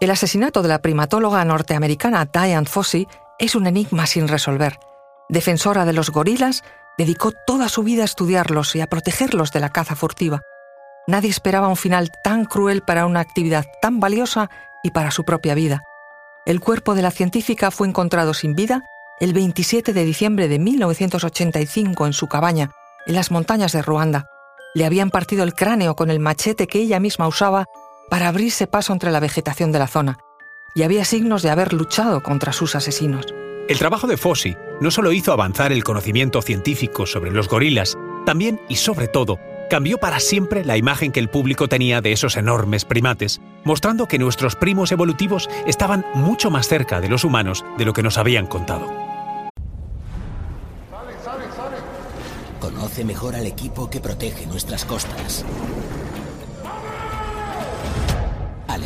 El asesinato de la primatóloga norteamericana Diane Fossey es un enigma sin resolver. Defensora de los gorilas, dedicó toda su vida a estudiarlos y a protegerlos de la caza furtiva. Nadie esperaba un final tan cruel para una actividad tan valiosa y para su propia vida. El cuerpo de la científica fue encontrado sin vida el 27 de diciembre de 1985 en su cabaña, en las montañas de Ruanda. Le habían partido el cráneo con el machete que ella misma usaba para abrirse paso entre la vegetación de la zona, y había signos de haber luchado contra sus asesinos. El trabajo de Fossi no solo hizo avanzar el conocimiento científico sobre los gorilas, también y sobre todo cambió para siempre la imagen que el público tenía de esos enormes primates, mostrando que nuestros primos evolutivos estaban mucho más cerca de los humanos de lo que nos habían contado. Conoce mejor al equipo que protege nuestras costas.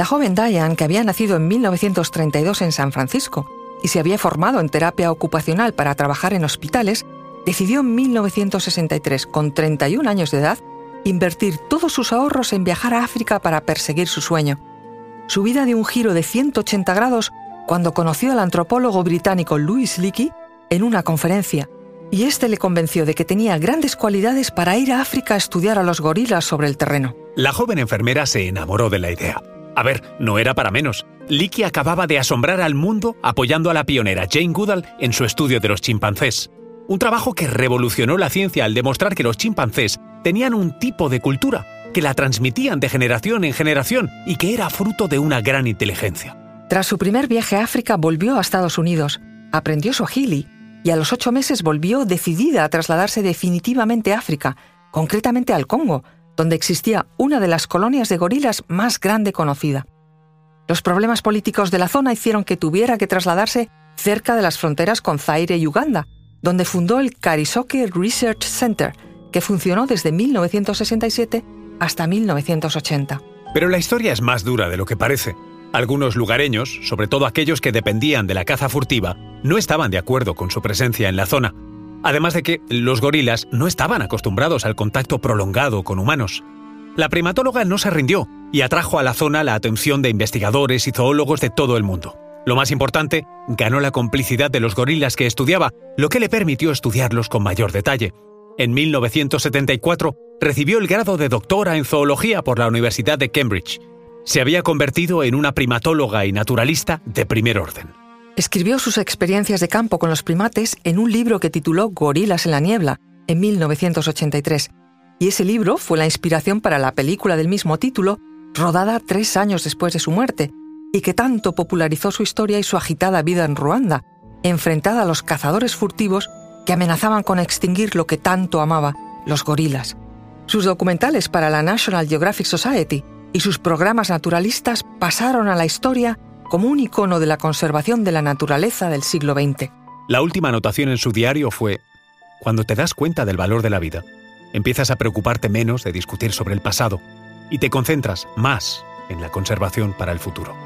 La joven Diane, que había nacido en 1932 en San Francisco y se había formado en terapia ocupacional para trabajar en hospitales, decidió en 1963, con 31 años de edad, invertir todos sus ahorros en viajar a África para perseguir su sueño. Su vida dio un giro de 180 grados cuando conoció al antropólogo británico Louis Leakey en una conferencia, y este le convenció de que tenía grandes cualidades para ir a África a estudiar a los gorilas sobre el terreno. La joven enfermera se enamoró de la idea. A ver, no era para menos. Leakey acababa de asombrar al mundo apoyando a la pionera Jane Goodall en su estudio de los chimpancés. Un trabajo que revolucionó la ciencia al demostrar que los chimpancés tenían un tipo de cultura, que la transmitían de generación en generación y que era fruto de una gran inteligencia. Tras su primer viaje a África volvió a Estados Unidos, aprendió Swahili y a los ocho meses volvió decidida a trasladarse definitivamente a África, concretamente al Congo, donde existía una de las colonias de gorilas más grande conocida. Los problemas políticos de la zona hicieron que tuviera que trasladarse cerca de las fronteras con Zaire y Uganda, donde fundó el Karisoke Research Center, que funcionó desde 1967 hasta 1980. Pero la historia es más dura de lo que parece. Algunos lugareños, sobre todo aquellos que dependían de la caza furtiva, no estaban de acuerdo con su presencia en la zona. Además de que los gorilas no estaban acostumbrados al contacto prolongado con humanos. La primatóloga no se rindió y atrajo a la zona la atención de investigadores y zoólogos de todo el mundo. Lo más importante, ganó la complicidad de los gorilas que estudiaba, lo que le permitió estudiarlos con mayor detalle. En 1974 recibió el grado de doctora en zoología por la Universidad de Cambridge. Se había convertido en una primatóloga y naturalista de primer orden. Escribió sus experiencias de campo con los primates en un libro que tituló Gorilas en la niebla, en 1983, y ese libro fue la inspiración para la película del mismo título, rodada tres años después de su muerte, y que tanto popularizó su historia y su agitada vida en Ruanda, enfrentada a los cazadores furtivos que amenazaban con extinguir lo que tanto amaba, los gorilas. Sus documentales para la National Geographic Society y sus programas naturalistas pasaron a la historia como un icono de la conservación de la naturaleza del siglo XX. La última anotación en su diario fue, cuando te das cuenta del valor de la vida, empiezas a preocuparte menos de discutir sobre el pasado y te concentras más en la conservación para el futuro.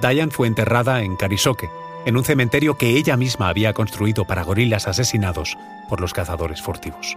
Diane fue enterrada en Karisoke, en un cementerio que ella misma había construido para gorilas asesinados por los cazadores furtivos.